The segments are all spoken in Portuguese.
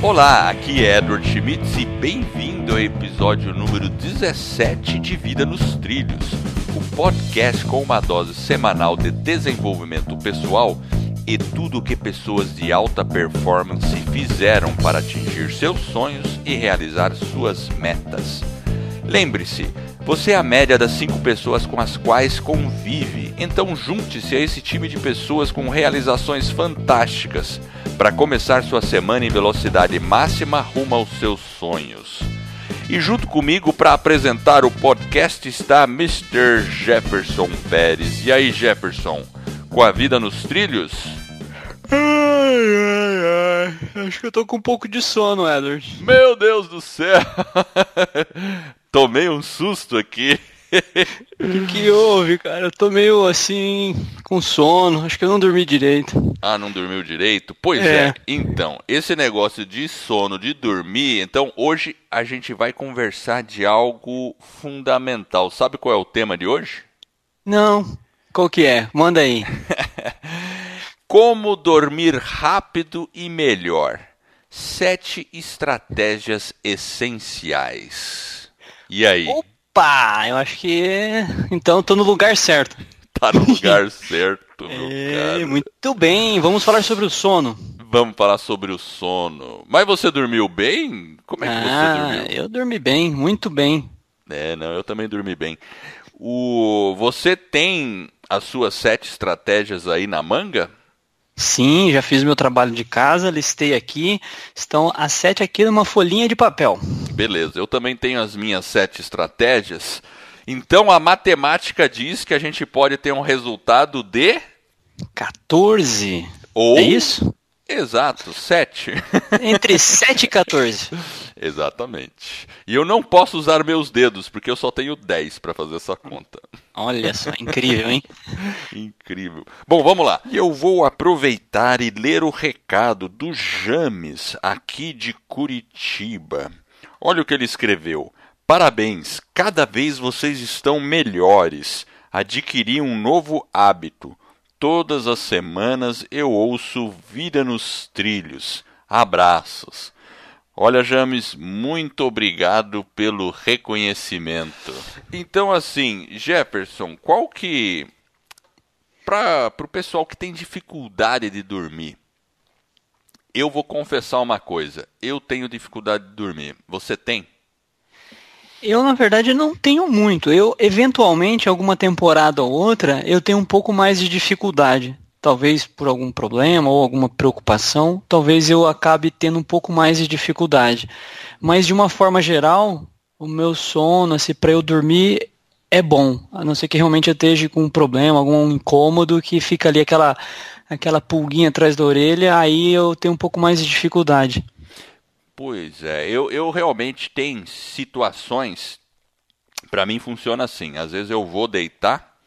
Olá, aqui é Edward Schmitz e bem-vindo ao episódio número 17 de Vida nos Trilhos, o podcast com uma dose semanal de desenvolvimento pessoal e tudo o que pessoas de alta performance fizeram para atingir seus sonhos e realizar suas metas. Lembre-se, você é a média das cinco pessoas com as quais convive, então junte-se a esse time de pessoas com realizações fantásticas para começar sua semana em velocidade máxima rumo aos seus sonhos. E junto comigo para apresentar o podcast está Mr. Jefferson Pérez. E aí, Jefferson, com a vida nos trilhos? Ai, ai, ai. Acho que eu tô com um pouco de sono, Edward. Meu Deus do céu! Tomei um susto aqui. O que, que houve, cara? Eu tô meio assim, com sono. Acho que eu não dormi direito. Ah, não dormiu direito? Pois é. é. Então, esse negócio de sono, de dormir. Então, hoje a gente vai conversar de algo fundamental. Sabe qual é o tema de hoje? Não. Qual que é? Manda aí. Como dormir rápido e melhor. Sete estratégias essenciais. E aí? Opa, eu acho que então tô no lugar certo. Tá no lugar certo, meu é, cara. Muito bem, vamos falar sobre o sono. Vamos falar sobre o sono. Mas você dormiu bem? Como é que ah, você dormiu? Eu dormi bem, muito bem. É, não, eu também dormi bem. O, você tem as suas sete estratégias aí na manga? Sim, já fiz meu trabalho de casa, listei aqui. Estão as sete aqui numa folhinha de papel. Beleza, eu também tenho as minhas sete estratégias. Então a matemática diz que a gente pode ter um resultado de 14. Ou é isso? Exato, 7. Entre 7 e 14. Exatamente. E eu não posso usar meus dedos, porque eu só tenho 10 para fazer essa conta. Olha só, incrível, hein? incrível. Bom, vamos lá. Eu vou aproveitar e ler o recado do James, aqui de Curitiba. Olha o que ele escreveu. Parabéns, cada vez vocês estão melhores. Adquiri um novo hábito Todas as semanas eu ouço Vida nos Trilhos. Abraços. Olha, James, muito obrigado pelo reconhecimento. Então, assim, Jefferson, qual que. Para o pessoal que tem dificuldade de dormir, eu vou confessar uma coisa: eu tenho dificuldade de dormir. Você tem? Eu, na verdade, não tenho muito. Eu, eventualmente, alguma temporada ou outra, eu tenho um pouco mais de dificuldade. Talvez por algum problema ou alguma preocupação, talvez eu acabe tendo um pouco mais de dificuldade. Mas, de uma forma geral, o meu sono, assim, para eu dormir, é bom. A não ser que realmente eu esteja com um problema, algum incômodo, que fica ali aquela, aquela pulguinha atrás da orelha, aí eu tenho um pouco mais de dificuldade. Pois é, eu, eu realmente tenho situações, para mim funciona assim, às vezes eu vou deitar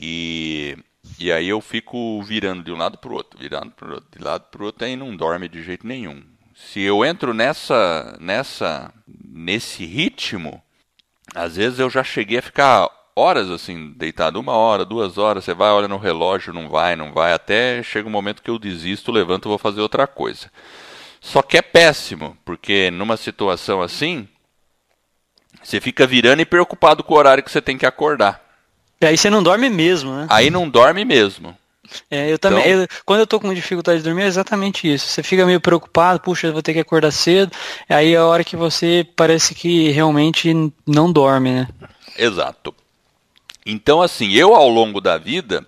e, e aí eu fico virando de um lado para o outro, virando pro de lado para o outro, aí não dorme de jeito nenhum. Se eu entro nessa, nessa, nesse ritmo, às vezes eu já cheguei a ficar horas assim, deitado uma hora, duas horas, você vai, olha no relógio, não vai, não vai, até chega um momento que eu desisto, levanto e vou fazer outra coisa. Só que é péssimo, porque numa situação assim, você fica virando e preocupado com o horário que você tem que acordar. E aí você não dorme mesmo, né? Aí não dorme mesmo. É, eu também. Então... Eu, quando eu tô com dificuldade de dormir, é exatamente isso. Você fica meio preocupado, puxa, eu vou ter que acordar cedo. Aí é a hora que você parece que realmente não dorme, né? Exato. Então, assim, eu ao longo da vida,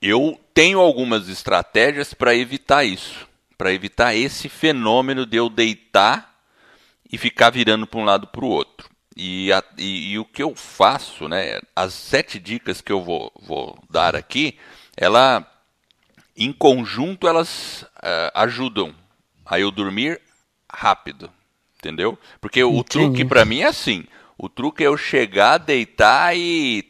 eu tenho algumas estratégias para evitar isso para evitar esse fenômeno de eu deitar e ficar virando para um lado para o outro. E, a, e, e, o que eu faço, né? As sete dicas que eu vou, vou dar aqui, ela, em conjunto, elas uh, ajudam a eu dormir rápido, entendeu? Porque Entendi. o truque para mim é assim: o truque é eu chegar, deitar e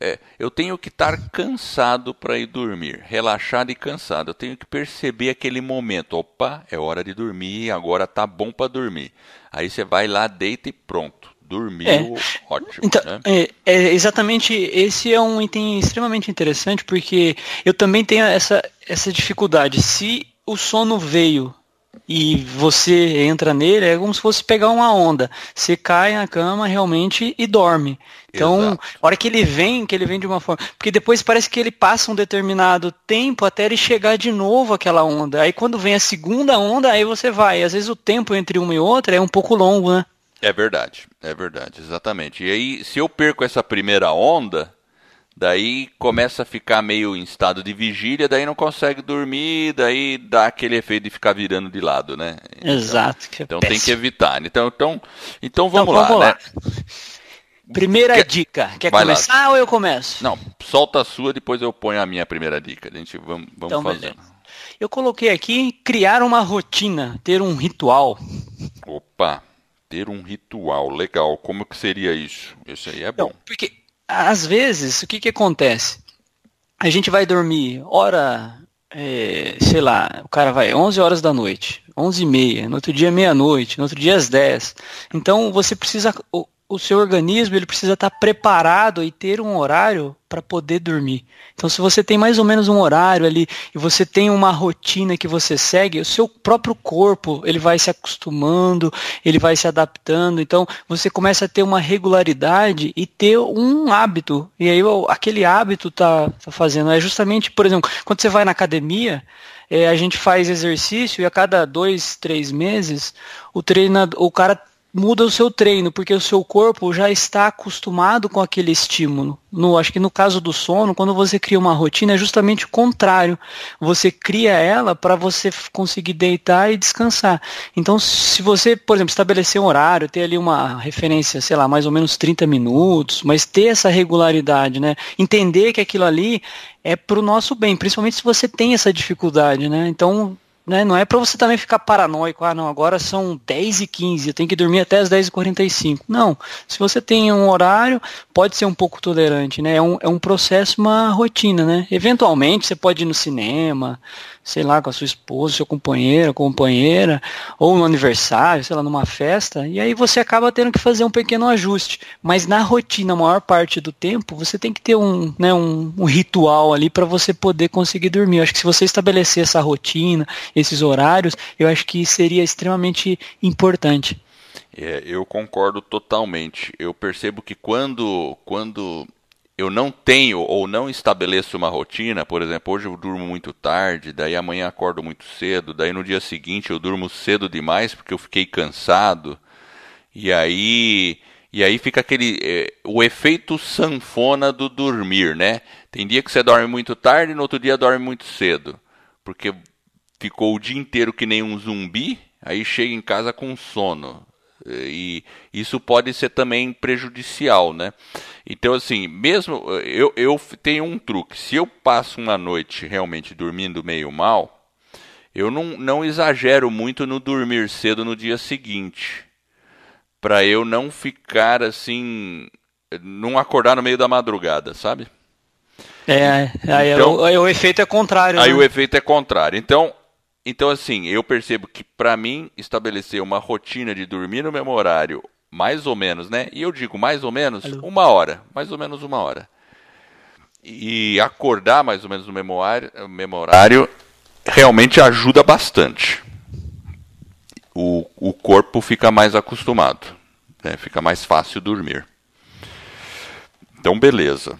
é, eu tenho que estar cansado para ir dormir, relaxado e cansado. Eu tenho que perceber aquele momento. Opa, é hora de dormir, agora tá bom para dormir. Aí você vai lá, deita e pronto. Dormiu, é. ótimo. Então, né? é, é, exatamente, esse é um item extremamente interessante, porque eu também tenho essa, essa dificuldade. Se o sono veio e você entra nele, é como se fosse pegar uma onda. Você cai na cama realmente e dorme. Então, Exato. a hora que ele vem, que ele vem de uma forma. Porque depois parece que ele passa um determinado tempo até ele chegar de novo aquela onda. Aí quando vem a segunda onda, aí você vai. Às vezes o tempo entre uma e outra é um pouco longo, né? É verdade, é verdade, exatamente. E aí, se eu perco essa primeira onda, daí começa a ficar meio em estado de vigília, daí não consegue dormir, daí dá aquele efeito de ficar virando de lado, né? Então, Exato. Que é então péssimo. tem que evitar. Então, então, então vamos, então, vamos lá, lá. Né? Primeira Quer... dica. Quer começar lá. ou eu começo? Não, solta a sua, depois eu ponho a minha primeira dica. A gente vamos, vamos então, fazendo. Beleza. Eu coloquei aqui criar uma rotina, ter um ritual. Opa, ter um ritual, legal. Como que seria isso? Isso aí é bom. Não, porque às vezes o que que acontece? A gente vai dormir hora, é, sei lá, o cara vai 11 horas da noite, 11 e meia, no outro dia meia-noite, no outro dia às 10. Então você precisa o seu organismo ele precisa estar preparado e ter um horário para poder dormir. Então, se você tem mais ou menos um horário ali e você tem uma rotina que você segue, o seu próprio corpo ele vai se acostumando, ele vai se adaptando. Então, você começa a ter uma regularidade e ter um hábito. E aí, aquele hábito tá, tá fazendo. É justamente, por exemplo, quando você vai na academia, é, a gente faz exercício e a cada dois, três meses o treinador, o cara muda o seu treino, porque o seu corpo já está acostumado com aquele estímulo. No, acho que no caso do sono, quando você cria uma rotina, é justamente o contrário. Você cria ela para você conseguir deitar e descansar. Então, se você, por exemplo, estabelecer um horário, ter ali uma referência, sei lá, mais ou menos 30 minutos, mas ter essa regularidade, né? Entender que aquilo ali é para o nosso bem, principalmente se você tem essa dificuldade, né? Então, né? Não é para você também ficar paranoico, ah, não, agora são 10 e 15, eu tenho que dormir até as 10 e 45. Não, se você tem um horário, pode ser um pouco tolerante, né? É um, é um processo, uma rotina, né? Eventualmente você pode ir no cinema, sei lá, com a sua esposa, seu companheiro, companheira, ou no aniversário, sei lá, numa festa, e aí você acaba tendo que fazer um pequeno ajuste. Mas na rotina, a maior parte do tempo, você tem que ter um, né, um, um ritual ali para você poder conseguir dormir. Eu acho que se você estabelecer essa rotina, esses horários, eu acho que seria extremamente importante. É, eu concordo totalmente. Eu percebo que quando, quando eu não tenho ou não estabeleço uma rotina, por exemplo, hoje eu durmo muito tarde, daí amanhã acordo muito cedo, daí no dia seguinte eu durmo cedo demais porque eu fiquei cansado. E aí, e aí fica aquele é, o efeito sanfona do dormir, né? Tem dia que você dorme muito tarde, no outro dia dorme muito cedo, porque ficou o dia inteiro que nem um zumbi, aí chega em casa com sono. E isso pode ser também prejudicial, né? Então, assim, mesmo eu, eu tenho um truque. Se eu passo uma noite realmente dormindo meio mal, eu não, não exagero muito no dormir cedo no dia seguinte. Para eu não ficar assim. Não acordar no meio da madrugada, sabe? É, aí, então, aí o, o, efeito é contrário. Aí né? o efeito é contrário. Então, então assim, eu percebo que para mim estabelecer uma rotina de dormir no mesmo horário mais ou menos, né? E eu digo mais ou menos uma hora, mais ou menos uma hora. E acordar mais ou menos no mesmo horário, mesmo horário realmente ajuda bastante. O, o corpo fica mais acostumado, né? fica mais fácil dormir. Então, beleza.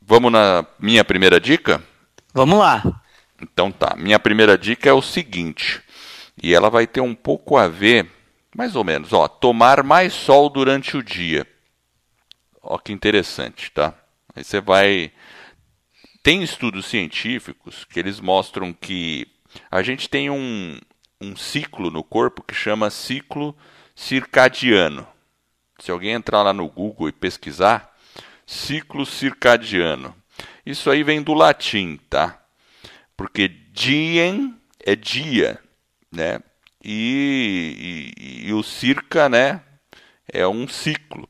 Vamos na minha primeira dica? Vamos lá. Então tá. Minha primeira dica é o seguinte, e ela vai ter um pouco a ver mais ou menos, ó, tomar mais sol durante o dia. Ó que interessante, tá? Aí você vai tem estudos científicos que eles mostram que a gente tem um, um ciclo no corpo que chama ciclo circadiano. Se alguém entrar lá no Google e pesquisar, ciclo circadiano. Isso aí vem do latim, tá? Porque diem é dia, né? e, e, e o circa, né, é um ciclo,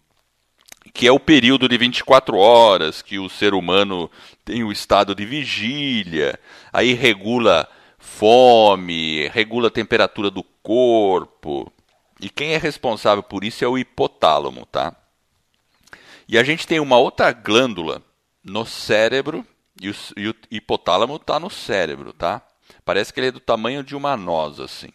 que é o período de 24 horas que o ser humano tem o estado de vigília, aí regula fome, regula a temperatura do corpo. E quem é responsável por isso é o hipotálamo, tá? E a gente tem uma outra glândula no cérebro, e o, e o hipotálamo está no cérebro, tá? Parece que ele é do tamanho de uma noz, assim.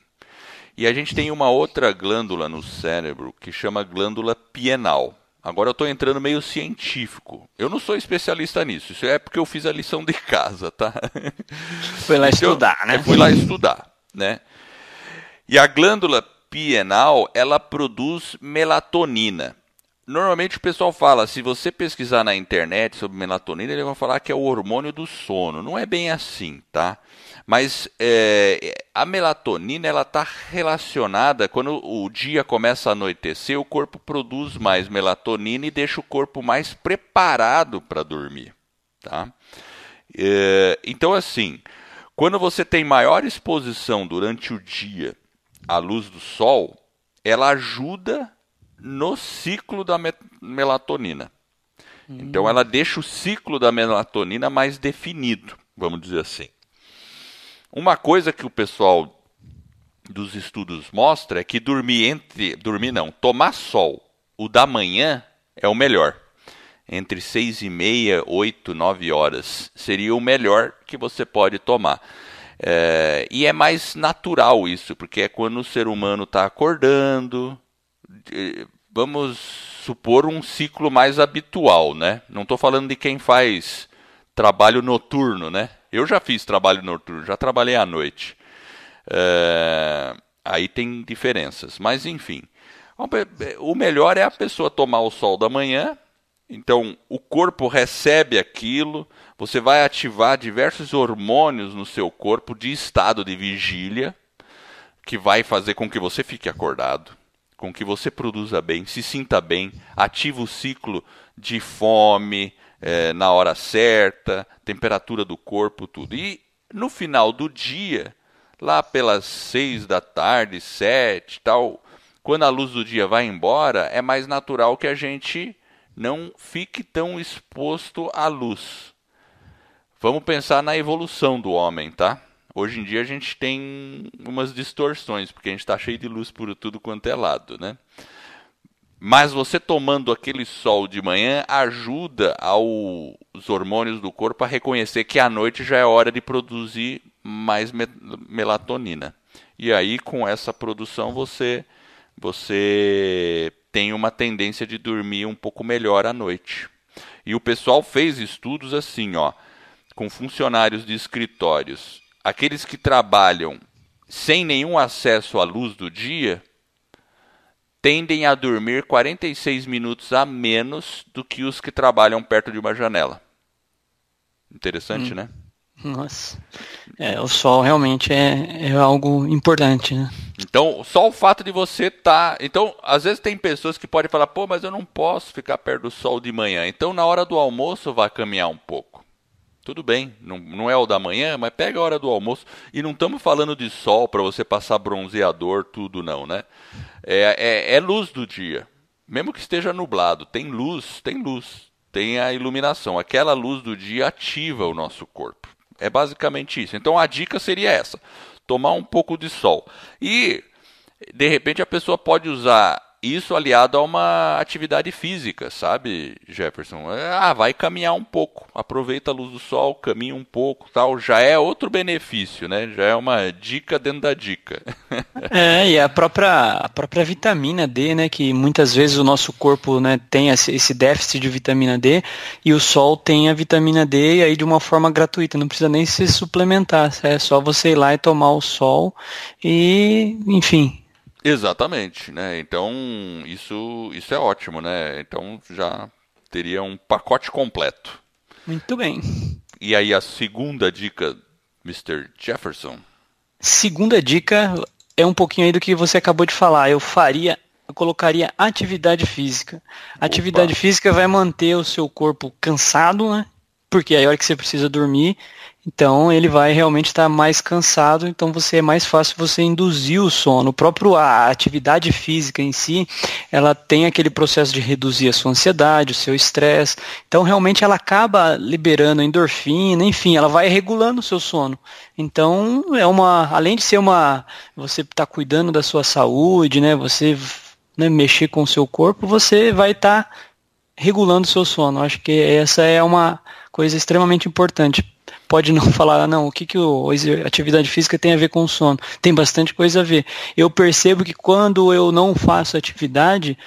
E a gente tem uma outra glândula no cérebro que chama glândula pienal. Agora eu estou entrando meio científico. Eu não sou especialista nisso. Isso é porque eu fiz a lição de casa, tá? Foi lá então, estudar, né? Eu fui lá estudar, né? E a glândula pienal, ela produz melatonina. Normalmente o pessoal fala, se você pesquisar na internet sobre melatonina, ele vai falar que é o hormônio do sono. Não é bem assim, tá? Mas é, a melatonina ela está relacionada quando o dia começa a anoitecer, o corpo produz mais melatonina e deixa o corpo mais preparado para dormir, tá? É, então assim, quando você tem maior exposição durante o dia à luz do sol, ela ajuda no ciclo da melatonina. Hum. Então ela deixa o ciclo da melatonina mais definido, vamos dizer assim. Uma coisa que o pessoal dos estudos mostra é que dormir entre dormir não, tomar sol, o da manhã é o melhor. Entre seis e meia, oito, nove horas seria o melhor que você pode tomar. É, e é mais natural isso, porque é quando o ser humano está acordando, vamos supor um ciclo mais habitual, né? Não estou falando de quem faz trabalho noturno, né? Eu já fiz trabalho noturno, já trabalhei à noite. É, aí tem diferenças, mas enfim. O melhor é a pessoa tomar o sol da manhã, então o corpo recebe aquilo, você vai ativar diversos hormônios no seu corpo de estado de vigília, que vai fazer com que você fique acordado, com que você produza bem, se sinta bem, ativa o ciclo de fome é, na hora certa, temperatura do corpo, tudo. E no final do dia, lá pelas seis da tarde, sete, tal, quando a luz do dia vai embora, é mais natural que a gente não fique tão exposto à luz. Vamos pensar na evolução do homem, tá? Hoje em dia a gente tem umas distorções, porque a gente está cheio de luz por tudo quanto é lado, né? Mas você tomando aquele sol de manhã ajuda ao, os hormônios do corpo a reconhecer que à noite já é hora de produzir mais me melatonina. E aí com essa produção você você tem uma tendência de dormir um pouco melhor à noite. E o pessoal fez estudos assim, ó com funcionários de escritórios, aqueles que trabalham sem nenhum acesso à luz do dia, tendem a dormir 46 minutos a menos do que os que trabalham perto de uma janela. Interessante, hum. né? Nossa. É, o sol realmente é, é algo importante, né? Então, só o fato de você estar. Tá... Então, às vezes tem pessoas que podem falar, pô, mas eu não posso ficar perto do sol de manhã. Então, na hora do almoço, vá caminhar um pouco. Tudo bem, não, não é o da manhã, mas pega a hora do almoço. E não estamos falando de sol para você passar bronzeador, tudo não, né? É, é, é luz do dia. Mesmo que esteja nublado, tem luz, tem luz, tem a iluminação. Aquela luz do dia ativa o nosso corpo. É basicamente isso. Então a dica seria essa: tomar um pouco de sol. E de repente a pessoa pode usar isso aliado a uma atividade física, sabe, Jefferson? Ah, vai caminhar um pouco, aproveita a luz do sol, caminha um pouco, tal, já é outro benefício, né? Já é uma dica dentro da dica. é, e a própria a própria vitamina D, né, que muitas vezes o nosso corpo, né, tem esse déficit de vitamina D e o sol tem a vitamina D e aí de uma forma gratuita, não precisa nem se suplementar, é só você ir lá e tomar o sol e, enfim, Exatamente, né? Então isso, isso é ótimo, né? Então já teria um pacote completo. Muito bem. E aí a segunda dica, Mr. Jefferson. Segunda dica é um pouquinho aí do que você acabou de falar. Eu faria, eu colocaria atividade física. Atividade Opa. física vai manter o seu corpo cansado, né? Porque aí a hora que você precisa dormir, então ele vai realmente estar mais cansado, então você é mais fácil você induzir o sono. O próprio a atividade física em si, ela tem aquele processo de reduzir a sua ansiedade, o seu estresse. Então realmente ela acaba liberando endorfina, enfim, ela vai regulando o seu sono. Então é uma, além de ser uma, você está cuidando da sua saúde, né? Você né, mexer com o seu corpo, você vai estar tá regulando o seu sono. Acho que essa é uma coisa extremamente importante. Pode não falar, não, o que, que o, a atividade física tem a ver com o sono? Tem bastante coisa a ver. Eu percebo que quando eu não faço atividade,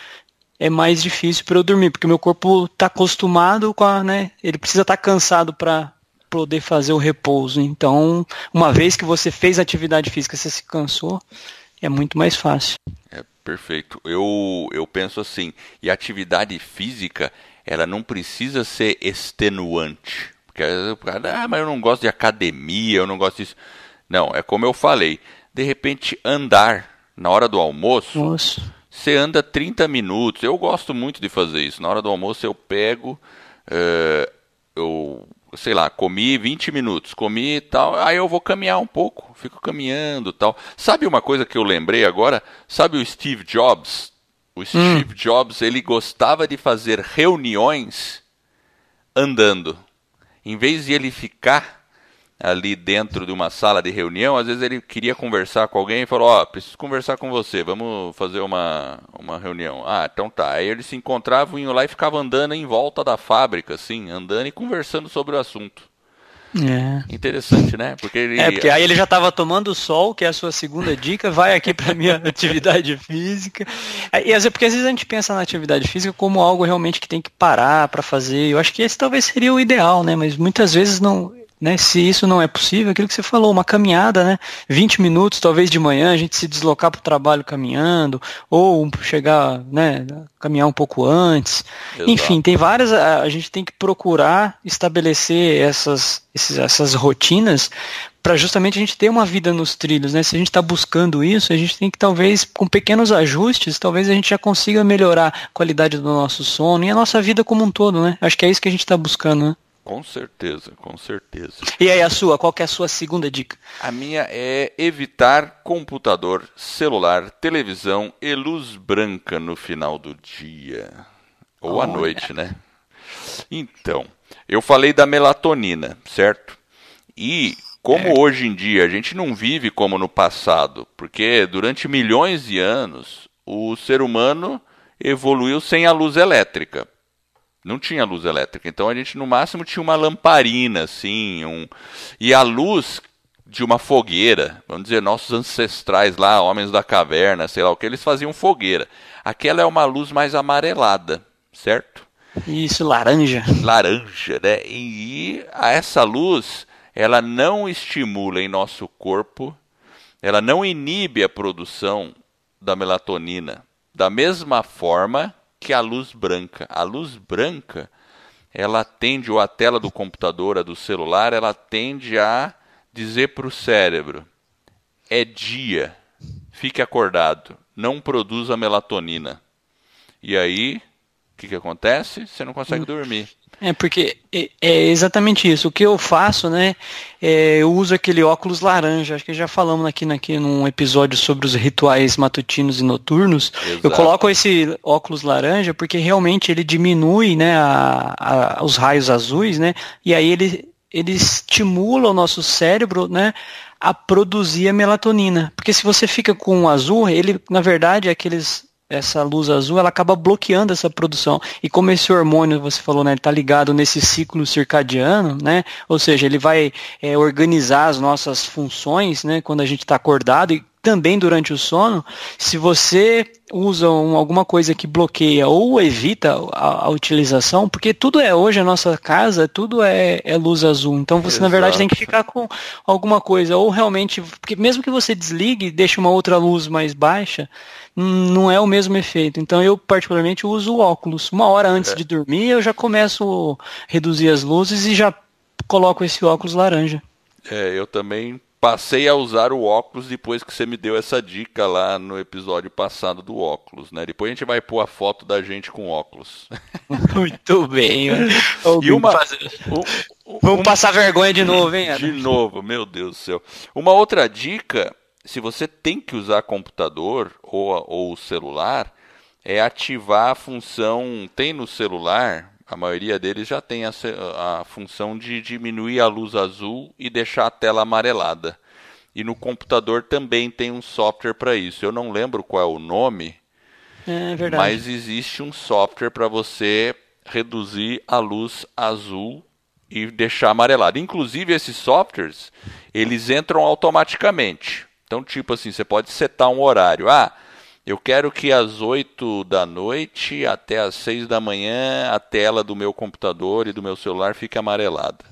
é mais difícil para eu dormir, porque meu corpo está acostumado com a, né? Ele precisa estar tá cansado para poder fazer o repouso. Então, uma vez que você fez atividade física, você se cansou, é muito mais fácil. É perfeito. Eu, eu penso assim, e atividade física, ela não precisa ser extenuante. Porque o cara, ah, mas eu não gosto de academia, eu não gosto disso. Não, é como eu falei. De repente, andar na hora do almoço. Nossa. Você anda 30 minutos. Eu gosto muito de fazer isso. Na hora do almoço eu pego, uh, eu sei lá, comi 20 minutos, comi e tal, aí eu vou caminhar um pouco, fico caminhando tal. Sabe uma coisa que eu lembrei agora? Sabe o Steve Jobs? O Steve hum. Jobs, ele gostava de fazer reuniões andando. Em vez de ele ficar ali dentro de uma sala de reunião, às vezes ele queria conversar com alguém e falou, ó, oh, preciso conversar com você, vamos fazer uma, uma reunião. Ah, então tá. Aí eles se encontravam, iam lá e ficavam andando em volta da fábrica, assim, andando e conversando sobre o assunto. É. Interessante, né? Porque ele... É, porque aí ele já estava tomando sol, que é a sua segunda dica, vai aqui para minha atividade física. E às vezes, porque às vezes a gente pensa na atividade física como algo realmente que tem que parar para fazer. Eu acho que esse talvez seria o ideal, né? Mas muitas vezes não né, se isso não é possível, aquilo que você falou, uma caminhada, né, 20 minutos talvez de manhã, a gente se deslocar para o trabalho caminhando, ou chegar, né, caminhar um pouco antes. Exato. Enfim, tem várias, a, gente tem que procurar estabelecer essas, esses, essas rotinas para justamente a gente ter uma vida nos trilhos, né? Se a gente está buscando isso, a gente tem que talvez com pequenos ajustes, talvez a gente já consiga melhorar a qualidade do nosso sono e a nossa vida como um todo, né? Acho que é isso que a gente está buscando, né? Com certeza, com certeza. E aí a sua, qual é a sua segunda dica? A minha é evitar computador, celular, televisão e luz branca no final do dia. Ou à noite, né? Então, eu falei da melatonina, certo? E como é. hoje em dia a gente não vive como no passado, porque durante milhões de anos o ser humano evoluiu sem a luz elétrica. Não tinha luz elétrica. Então a gente no máximo tinha uma lamparina, assim, um... e a luz de uma fogueira, vamos dizer, nossos ancestrais lá, homens da caverna, sei lá o que, eles faziam fogueira. Aquela é uma luz mais amarelada, certo? Isso, laranja. Laranja, né? E essa luz, ela não estimula em nosso corpo, ela não inibe a produção da melatonina. Da mesma forma que a luz branca. A luz branca, ela tende, ou a tela do computador, a do celular, ela tende a dizer para o cérebro: é dia, fique acordado, não produza melatonina. E aí, que, que acontece? Você não consegue hum. dormir. É, porque é, é, exatamente isso. O que eu faço, né? É, eu uso aquele óculos laranja. Acho que já falamos aqui, aqui num episódio sobre os rituais matutinos e noturnos. Exato. Eu coloco esse óculos laranja porque realmente ele diminui né, a, a, os raios azuis, né? E aí ele, ele estimula o nosso cérebro, né? A produzir a melatonina. Porque se você fica com o azul, ele, na verdade, é aqueles essa luz azul, ela acaba bloqueando essa produção. E como esse hormônio, você falou, né, está ligado nesse ciclo circadiano, né, ou seja, ele vai é, organizar as nossas funções, né, quando a gente está acordado e também durante o sono, se você usa um, alguma coisa que bloqueia ou evita a, a, utilização, porque tudo é hoje a nossa casa, tudo é, é luz azul. Então você Exato. na verdade tem que ficar com alguma coisa ou realmente, porque mesmo que você desligue, deixe uma outra luz mais baixa, não é o mesmo efeito. Então eu particularmente uso o óculos. Uma hora antes é. de dormir eu já começo a reduzir as luzes e já coloco esse óculos laranja. É, eu também passei a usar o óculos depois que você me deu essa dica lá no episódio passado do óculos, né? Depois a gente vai pôr a foto da gente com óculos. Muito bem. e uma, um, um, Vamos passar vergonha de novo, hein? De novo, meu Deus do céu. Uma outra dica, se você tem que usar computador ou, ou celular, é ativar a função. Tem no celular a maioria deles já tem a, a função de diminuir a luz azul e deixar a tela amarelada. E no computador também tem um software para isso. Eu não lembro qual é o nome, é verdade. mas existe um software para você reduzir a luz azul e deixar amarelado. Inclusive esses softwares, eles entram automaticamente. Então, tipo assim, você pode setar um horário. Ah, eu quero que às 8 da noite até às 6 da manhã a tela do meu computador e do meu celular fique amarelada.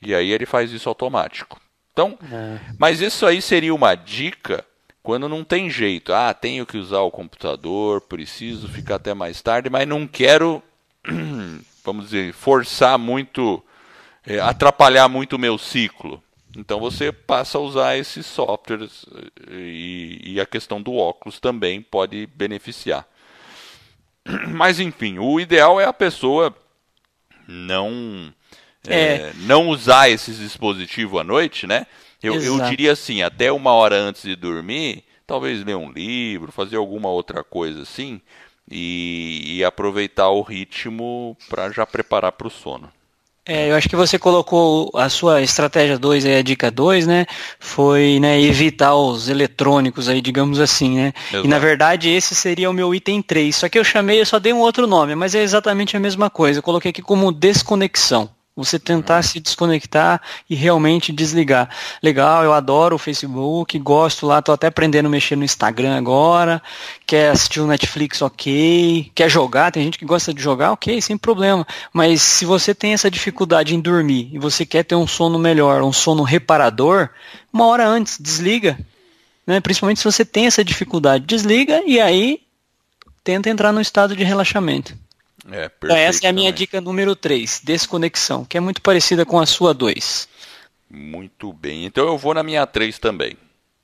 E aí ele faz isso automático. Então, é. mas isso aí seria uma dica quando não tem jeito. Ah, tenho que usar o computador, preciso ficar até mais tarde, mas não quero, vamos dizer, forçar muito, é, atrapalhar muito o meu ciclo. Então você passa a usar esses softwares e, e, a questão do óculos também pode beneficiar. Mas enfim, o ideal é a pessoa não é, é. não usar esses dispositivos à noite, né? Eu, eu, diria assim, até uma hora antes de dormir, talvez ler um livro, fazer alguma outra coisa assim, e, e aproveitar o ritmo para já preparar para o sono. É, eu acho que você colocou a sua estratégia 2, a dica 2, né? Foi né, evitar os eletrônicos aí, digamos assim, né? Exato. E na verdade esse seria o meu item 3. Só que eu chamei, eu só dei um outro nome, mas é exatamente a mesma coisa. Eu coloquei aqui como desconexão. Você tentar se desconectar e realmente desligar. Legal, eu adoro o Facebook, gosto lá, tô até aprendendo a mexer no Instagram agora. Quer assistir o Netflix, ok. Quer jogar, tem gente que gosta de jogar, ok, sem problema. Mas se você tem essa dificuldade em dormir e você quer ter um sono melhor, um sono reparador, uma hora antes, desliga. Né? Principalmente se você tem essa dificuldade, desliga e aí tenta entrar no estado de relaxamento. É, então, essa é a minha dica número 3, desconexão, que é muito parecida com a sua 2. Muito bem. Então eu vou na minha 3 também.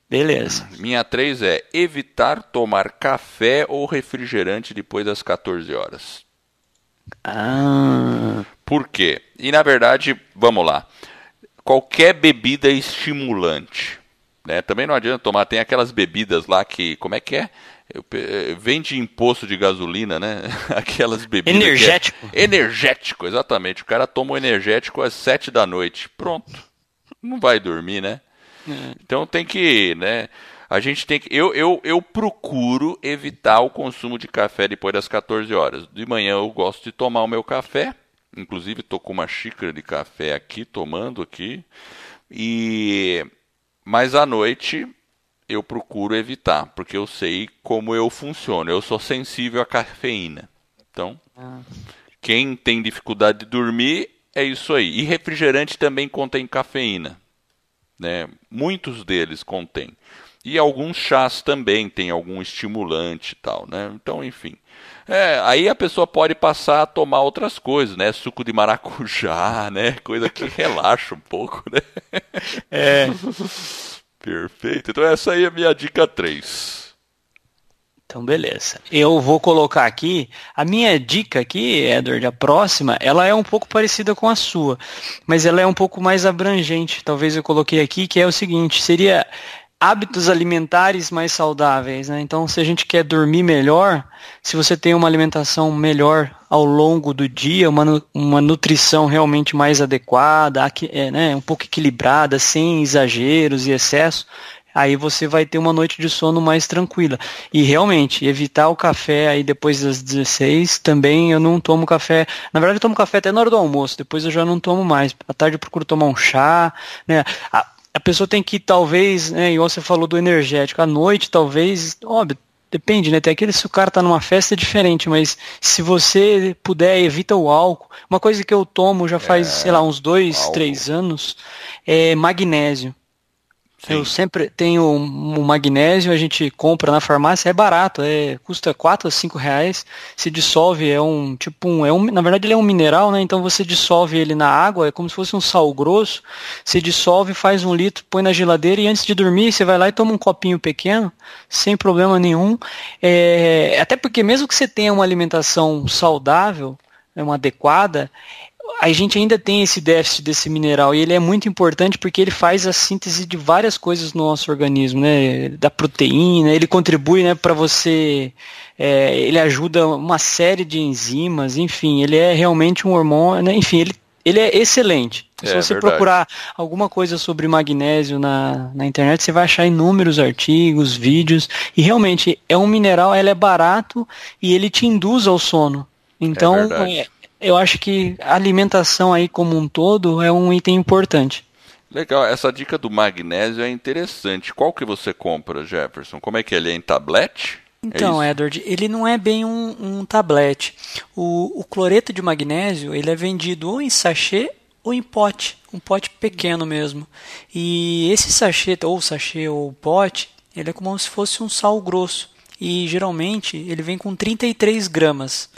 Beleza. Minha 3 é evitar tomar café ou refrigerante depois das 14 horas. Ah. Por quê? E na verdade, vamos lá. Qualquer bebida estimulante. Né? Também não adianta tomar. Tem aquelas bebidas lá que. Como é que é? Eh, vende imposto de gasolina, né? Aquelas bebidas. É energético. É energético, exatamente. O cara toma o energético às sete da noite. Pronto. Não vai dormir, né? É. Então tem que, né? A gente tem que. Eu, eu, eu procuro evitar o consumo de café depois das 14 horas. De manhã eu gosto de tomar o meu café. Inclusive estou com uma xícara de café aqui, tomando aqui. E mas à noite eu procuro evitar, porque eu sei como eu funciono. Eu sou sensível à cafeína. Então, ah. quem tem dificuldade de dormir, é isso aí. E refrigerante também contém cafeína. Né? Muitos deles contêm. E alguns chás também têm algum estimulante e tal, né? Então, enfim. É, aí a pessoa pode passar a tomar outras coisas, né? Suco de maracujá, né? Coisa que relaxa um pouco, né? É. Perfeito. Então essa aí é a minha dica 3. Então, beleza. Eu vou colocar aqui, a minha dica aqui, Edward, a próxima, ela é um pouco parecida com a sua, mas ela é um pouco mais abrangente. Talvez eu coloquei aqui, que é o seguinte, seria hábitos alimentares mais saudáveis, né? Então, se a gente quer dormir melhor, se você tem uma alimentação melhor ao longo do dia, uma, uma nutrição realmente mais adequada, é, né, um pouco equilibrada, sem exageros e excesso, aí você vai ter uma noite de sono mais tranquila. E realmente, evitar o café aí depois das 16, também eu não tomo café. Na verdade, eu tomo café até na hora do almoço, depois eu já não tomo mais. À tarde eu procuro tomar um chá, né? a pessoa tem que, talvez, né, igual você falou do energético, à noite, talvez, óbvio, depende, né? Tem aquele se o cara tá numa festa é diferente, mas se você puder, evita o álcool. Uma coisa que eu tomo já faz, é, sei lá, uns dois, álcool. três anos, é magnésio. Sim. Eu sempre tenho um magnésio, a gente compra na farmácia, é barato, é, custa 4 a 5 reais, se dissolve, é um tipo um, é um. Na verdade ele é um mineral, né? Então você dissolve ele na água, é como se fosse um sal grosso, se dissolve, faz um litro, põe na geladeira e antes de dormir você vai lá e toma um copinho pequeno, sem problema nenhum. É, até porque mesmo que você tenha uma alimentação saudável, é uma adequada, a gente ainda tem esse déficit desse mineral e ele é muito importante porque ele faz a síntese de várias coisas no nosso organismo, né? Da proteína, ele contribui, né, para você, é, ele ajuda uma série de enzimas, enfim, ele é realmente um hormônio, né? enfim, ele ele é excelente. É, Se você verdade. procurar alguma coisa sobre magnésio na, na internet, você vai achar inúmeros artigos, vídeos, e realmente é um mineral, ele é barato e ele te induz ao sono. Então, é eu acho que a alimentação aí como um todo é um item importante. Legal, essa dica do magnésio é interessante. Qual que você compra, Jefferson? Como é que ele é em tablete? É então, é Edward, ele não é bem um, um tablete. O, o, cloreto de magnésio ele é vendido ou em sachê ou em pote, um pote pequeno mesmo. E esse sachê, ou sachê ou pote, ele é como se fosse um sal grosso. E geralmente ele vem com 33 gramas.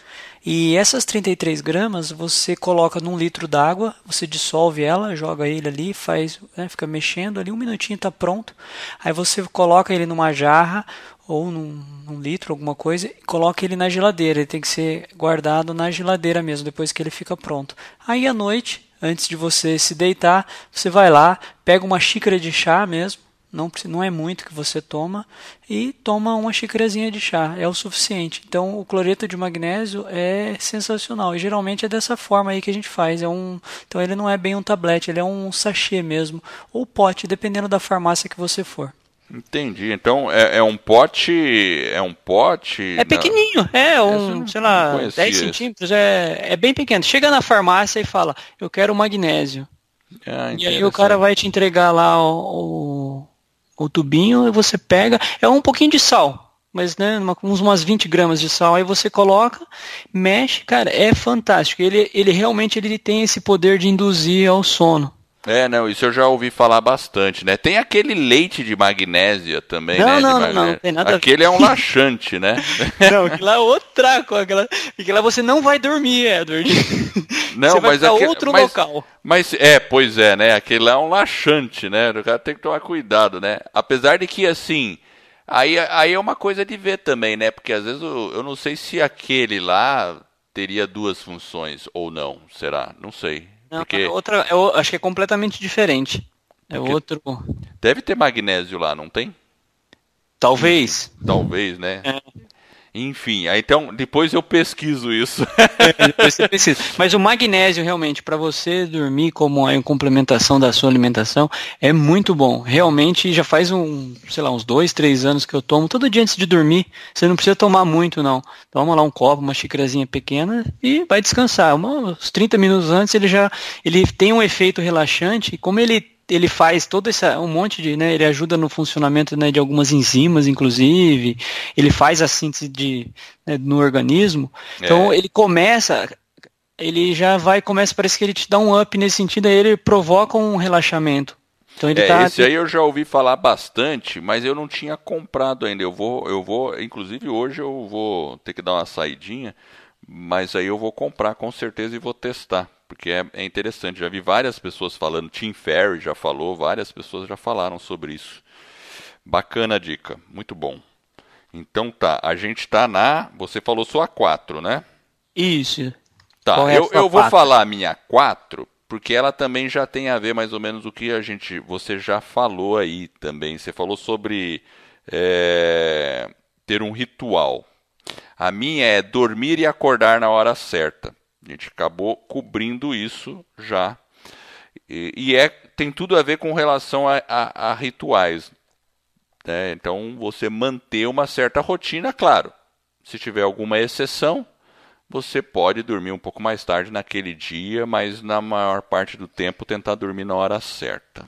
E essas 33 gramas você coloca num litro d'água, você dissolve ela, joga ele ali, faz, né, fica mexendo ali, um minutinho está pronto. Aí você coloca ele numa jarra ou num, num, litro, alguma coisa, e coloca ele na geladeira. Ele tem que ser guardado na geladeira mesmo, depois que ele fica pronto. Aí à noite, antes de você se deitar, você vai lá, pega uma xícara de chá mesmo, não, não é muito que você toma, e toma uma xícarazinha de chá, é o suficiente. Então o cloreto de magnésio é sensacional, e geralmente é dessa forma aí que a gente faz. É um, então ele não é bem um tablete, ele é um sachê mesmo, ou pote, dependendo da farmácia que você for. Entendi. Então é, é, um pote. É um pote. É pequenininho, é um, sei lá, 10 centímetros, é, é bem pequeno. Chega na farmácia e fala, eu quero magnésio. Ah, e aí o cara vai te entregar lá o, o tubinho e você pega. É um pouquinho de sal, mas né, uns umas 20 gramas de sal. Aí você coloca, mexe, cara, é fantástico. Ele, ele realmente ele tem esse poder de induzir ao sono. É, não, isso eu já ouvi falar bastante, né? Tem aquele leite de magnésia também, não, né? Não, não, não, tem nada Aquele é um laxante, né? Não, aquilo é outra coisa. Aquela, aquilo você não vai dormir, Edward. Não, você vai mas pra aquele, outro mas, local. Mas é, pois é, né? Aquele lá é um laxante, né? O cara tem que tomar cuidado, né? Apesar de que, assim, aí, aí é uma coisa de ver também, né? Porque às vezes eu, eu não sei se aquele lá teria duas funções ou não, será? Não sei. Não, porque... outra, eu acho que é completamente diferente. É porque outro. Deve ter magnésio lá, não tem? Talvez. Talvez, né? É. Enfim, aí, então depois eu pesquiso isso. É. Mas o magnésio realmente para você dormir como a complementação da sua alimentação é muito bom. Realmente já faz um, sei lá, uns dois, três anos que eu tomo todo dia antes de dormir. Você não precisa tomar muito não. Toma lá um copo, uma xícarazinha pequena e vai descansar. uns 30 minutos antes ele já ele tem um efeito relaxante. Como ele ele faz todo esse um monte de, né, ele ajuda no funcionamento né, de algumas enzimas, inclusive, ele faz a síntese de, né, no organismo. Então é. ele começa, ele já vai, começa, parece que ele te dá um up nesse sentido, aí ele provoca um relaxamento. Então ele é, tá... Esse aí eu já ouvi falar bastante, mas eu não tinha comprado ainda. Eu vou, eu vou, inclusive hoje eu vou ter que dar uma saidinha, mas aí eu vou comprar com certeza e vou testar porque é, é, interessante. Já vi várias pessoas falando, Tim Ferry já falou, várias pessoas já falaram sobre isso. Bacana a dica, muito bom. Então tá, a gente tá na. Você falou sua 4, né? Isso. Tá, é eu, eu vou falar a minha 4, porque ela também já tem a ver mais ou menos o que a gente. Você já falou aí também. Você falou sobre é, ter um ritual. A minha é dormir e acordar na hora certa. A gente acabou cobrindo isso já. E, e é, tem tudo a ver com relação a, a, a rituais. Né? Então, você manter uma certa rotina, claro. Se tiver alguma exceção, você pode dormir um pouco mais tarde naquele dia, mas na maior parte do tempo tentar dormir na hora certa.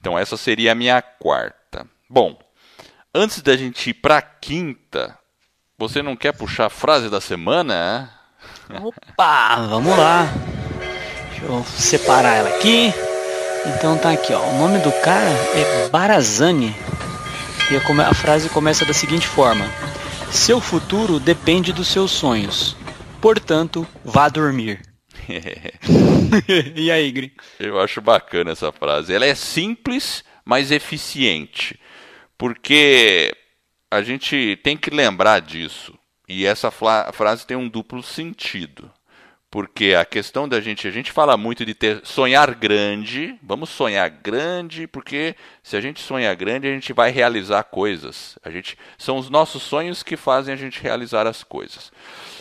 Então, essa seria a minha quarta. Bom, antes da gente ir para a quinta, você não quer puxar a frase da semana? Opa, vamos lá. Deixa eu separar ela aqui. Então tá aqui, ó. O nome do cara é Barazani. E a frase começa da seguinte forma: Seu futuro depende dos seus sonhos. Portanto, vá dormir. e aí, Gri? Eu acho bacana essa frase. Ela é simples, mas eficiente. Porque a gente tem que lembrar disso. E essa frase tem um duplo sentido. Porque a questão da gente, a gente fala muito de ter sonhar grande, vamos sonhar grande, porque se a gente sonhar grande, a gente vai realizar coisas. A gente são os nossos sonhos que fazem a gente realizar as coisas.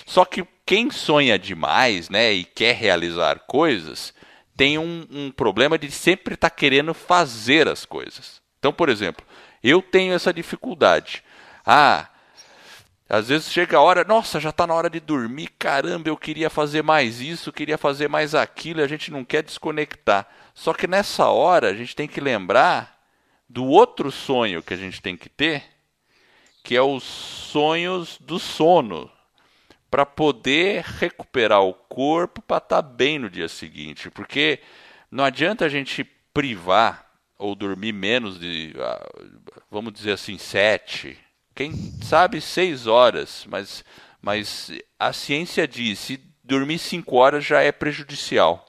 Só que quem sonha demais, né, e quer realizar coisas, tem um, um problema de sempre estar tá querendo fazer as coisas. Então, por exemplo, eu tenho essa dificuldade. Ah, Às vezes chega a hora, nossa, já está na hora de dormir, caramba, eu queria fazer mais isso, queria fazer mais aquilo, a gente não quer desconectar. Só que nessa hora a gente tem que lembrar do outro sonho que a gente tem que ter, que é os sonhos do sono, para poder recuperar o corpo para estar tá bem no dia seguinte, porque não adianta a gente privar ou dormir menos de, ah, vamos dizer assim, sete, quem sabe seis horas, mas, mas a ciência diz se dormir cinco horas já é prejudicial.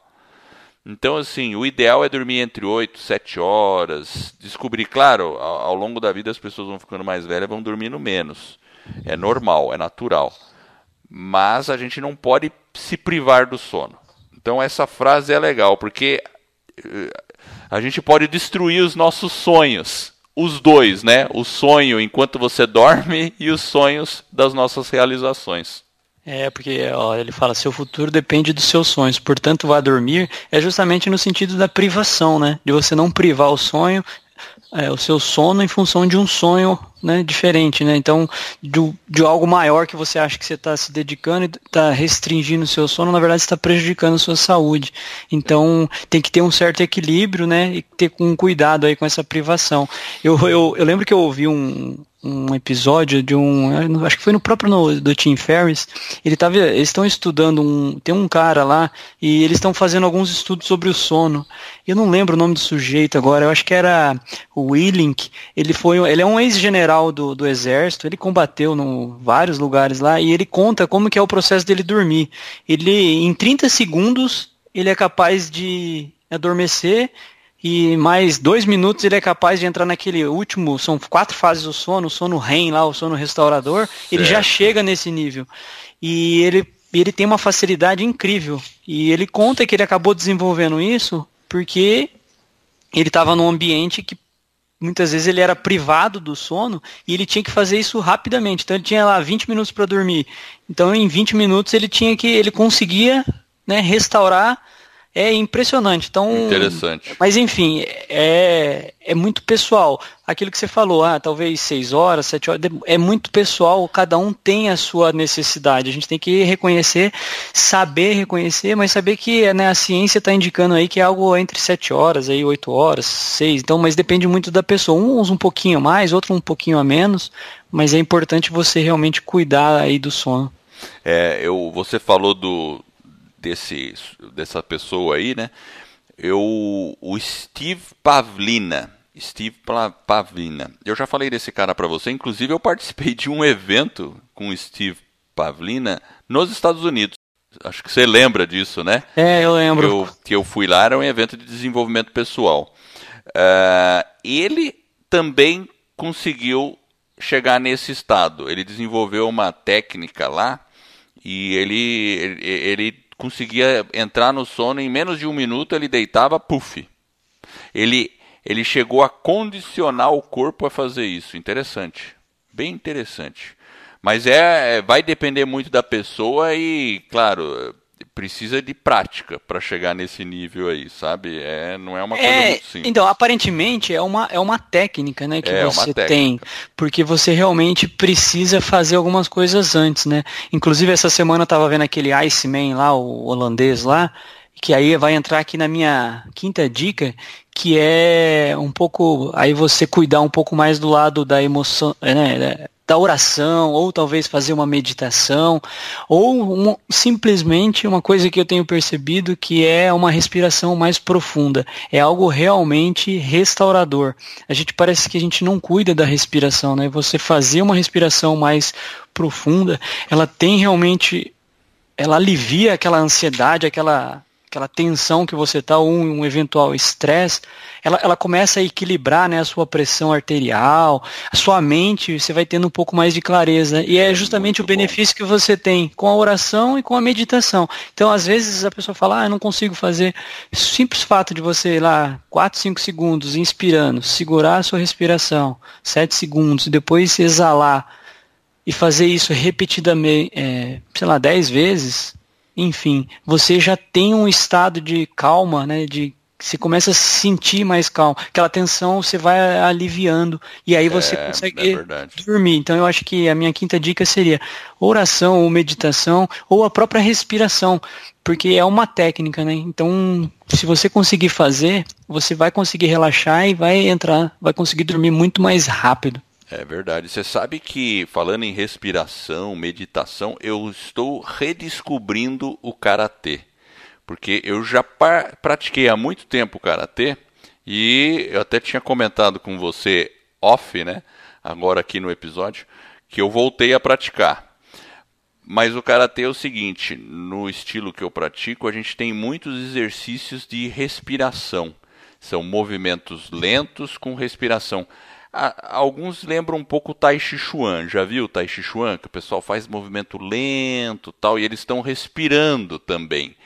Então, assim, o ideal é dormir entre 8 7 horas. Descobrir, claro, ao, ao, longo da vida as pessoas vão ficando mais velhas, vão dormindo menos. É normal, é natural. Mas a gente não pode se privar do sono. Então, essa frase é legal, porque eh, a gente pode destruir os nossos sonhos os dois, né? O sonho enquanto você dorme e os sonhos das nossas realizações. É, porque ó, ele fala, seu futuro depende dos seus sonhos, portanto vá dormir, é justamente no sentido da privação, né? De você não privar o sonho é, o seu sono em função de um sonho né, diferente, né? Então, de, de algo maior que você acha que você está se dedicando e está restringindo o seu sono, na verdade está prejudicando a sua saúde. Então, tem que ter um certo equilíbrio, né? E ter um cuidado aí com essa privação. Eu, eu, eu lembro que eu ouvi um, um episódio de um, acho que foi no próprio no, do Tim Ferriss, ele tava, eles estão estudando um, tem um cara lá e eles estão fazendo alguns estudos sobre o sono. Eu não lembro o nome do sujeito agora, eu acho que era o Willink, ele foi, ele é um ex-general do, do exército, ele combateu em vários lugares lá e ele conta como que é o processo dele dormir. Ele em 30 segundos ele é capaz de adormecer e mais dois minutos ele é capaz de entrar naquele último, são quatro fases do sono, o sono REM lá, o sono restaurador, certo. ele já chega nesse nível. E ele, ele tem uma facilidade incrível. E ele conta que ele acabou desenvolvendo isso porque ele estava num ambiente que muitas vezes ele era privado do sono e ele tinha que fazer isso rapidamente. Então ele tinha lá 20 minutos para dormir. Então em 20 minutos ele tinha que ele conseguia, né, restaurar é impressionante. Então, Interessante. Mas enfim, é, é muito pessoal. Aquilo que você falou, ah, talvez seis horas, sete horas, é muito pessoal, cada um tem a sua necessidade. A gente tem que reconhecer, saber reconhecer, mas saber que né, a ciência está indicando aí que é algo entre sete horas, aí, oito horas, seis. Então, mas depende muito da pessoa. Uns um pouquinho a mais, outro um pouquinho a menos, mas é importante você realmente cuidar aí do sono. É, eu, você falou do, desse, dessa pessoa aí, né? Eu, o Steve Pavlina. Steve Pavlina. Eu já falei desse cara para você. Inclusive, eu participei de um evento com o Steve Pavlina nos Estados Unidos. Acho que você lembra disso, né? É, eu lembro. Eu, que eu fui lá, era um evento de desenvolvimento pessoal. Uh, ele também conseguiu chegar nesse estado. Ele desenvolveu uma técnica lá e ele, ele, ele conseguia entrar no sono em menos de um minuto, ele deitava, puf. Ele, ele chegou a condicionar o corpo a fazer isso. Interessante. Bem interessante. Mas é, é vai depender muito da pessoa e, claro, precisa de prática para chegar nesse nível aí, sabe? É, não é uma coisa é, muito simples. Então, aparentemente é uma, é uma técnica, né, que é você tem, porque você realmente precisa fazer algumas coisas antes, né? Inclusive essa semana eu tava vendo aquele Iceman lá, o holandês lá, que aí vai entrar aqui na minha quinta dica, que é um pouco aí você cuidar um pouco mais do lado da emoção, né, da oração, ou talvez fazer uma meditação, ou simplesmente uma coisa que eu tenho percebido que é uma respiração mais profunda. É algo realmente restaurador. A gente parece que a gente não cuida da respiração, né? Você fazer uma respiração mais profunda, ela tem realmente ela alivia aquela ansiedade, aquela aquela tensão que você está, ou um, um eventual estresse, ela, ela começa a equilibrar né, a sua pressão arterial, a sua mente, você vai tendo um pouco mais de clareza. E é justamente Muito o benefício bom. que você tem com a oração e com a meditação. Então, às vezes, a pessoa fala, ah, eu não consigo fazer. O simples fato de você ir lá, 4, 5 segundos, inspirando, segurar a sua respiração, 7 segundos, depois exalar, e fazer isso repetidamente, é, sei lá, 10 vezes, enfim, você já tem um estado de calma, né, de você começa a se sentir mais calmo. Aquela tensão você vai aliviando e aí você É, consegue é dormir. Então eu acho que a minha quinta dica seria oração ou meditação ou a própria respiração, porque é uma técnica, né? Então, se você conseguir fazer, você vai conseguir relaxar e vai entrar, vai conseguir dormir muito mais rápido. É verdade. Você sabe que, falando em respiração, meditação, eu estou redescobrindo o karatê. Porque eu já pratiquei há muito tempo o karatê e eu até tinha comentado com você off, né? Agora aqui no episódio, que eu voltei a praticar. Mas o karatê é o seguinte, no estilo que eu pratico, a gente tem muitos exercícios de respiração. São movimentos lentos com respiração. Alguns lembram um pouco o Tai Chi Chuan. Já viu o Tai Chi Chuan? Que o pessoal faz movimento lento tal, e eles estão respirando também.